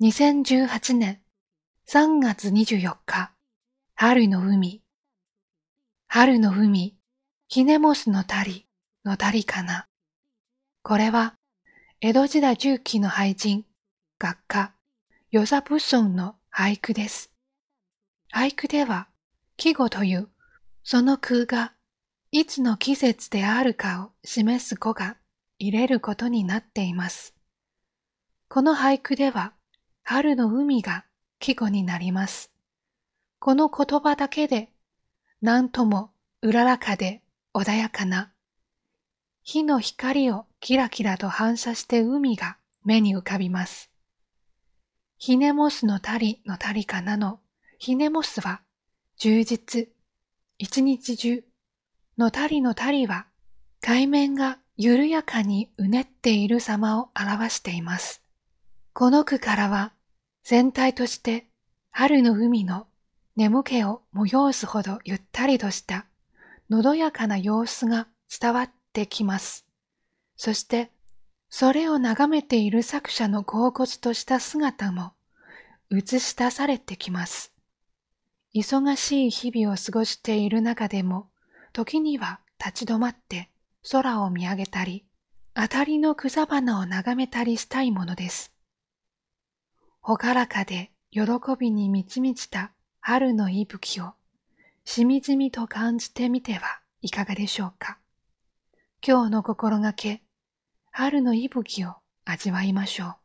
2018年3月24日、春の海。春の海、ヒネモスの谷の谷かな。これは、江戸時代中期の俳人、学家、与謝仏尊の俳句です。俳句では、季語というその空がいつの季節であるかを示す語が入れることになっています。この俳句では春の海が季語になります。この言葉だけで何ともうららかで穏やかな火の光をキラキラと反射して海が目に浮かびます。ひねもすのたりのたりかなのひねもすは充実、一日中、のたりのたりは海面が緩やかにうねっている様を表しています。この句からは全体として春の海の眠気を催すほどゆったりとしたのどやかな様子が伝わってきます。そしてそれを眺めている作者の恍惚とした姿も映し出されてきます。忙しい日々を過ごしている中でも、時には立ち止まって空を見上げたり、あたりの草花を眺めたりしたいものです。ほからかで喜びに満ち満ちた春の息吹をしみじみと感じてみてはいかがでしょうか。今日の心がけ、春の息吹を味わいましょう。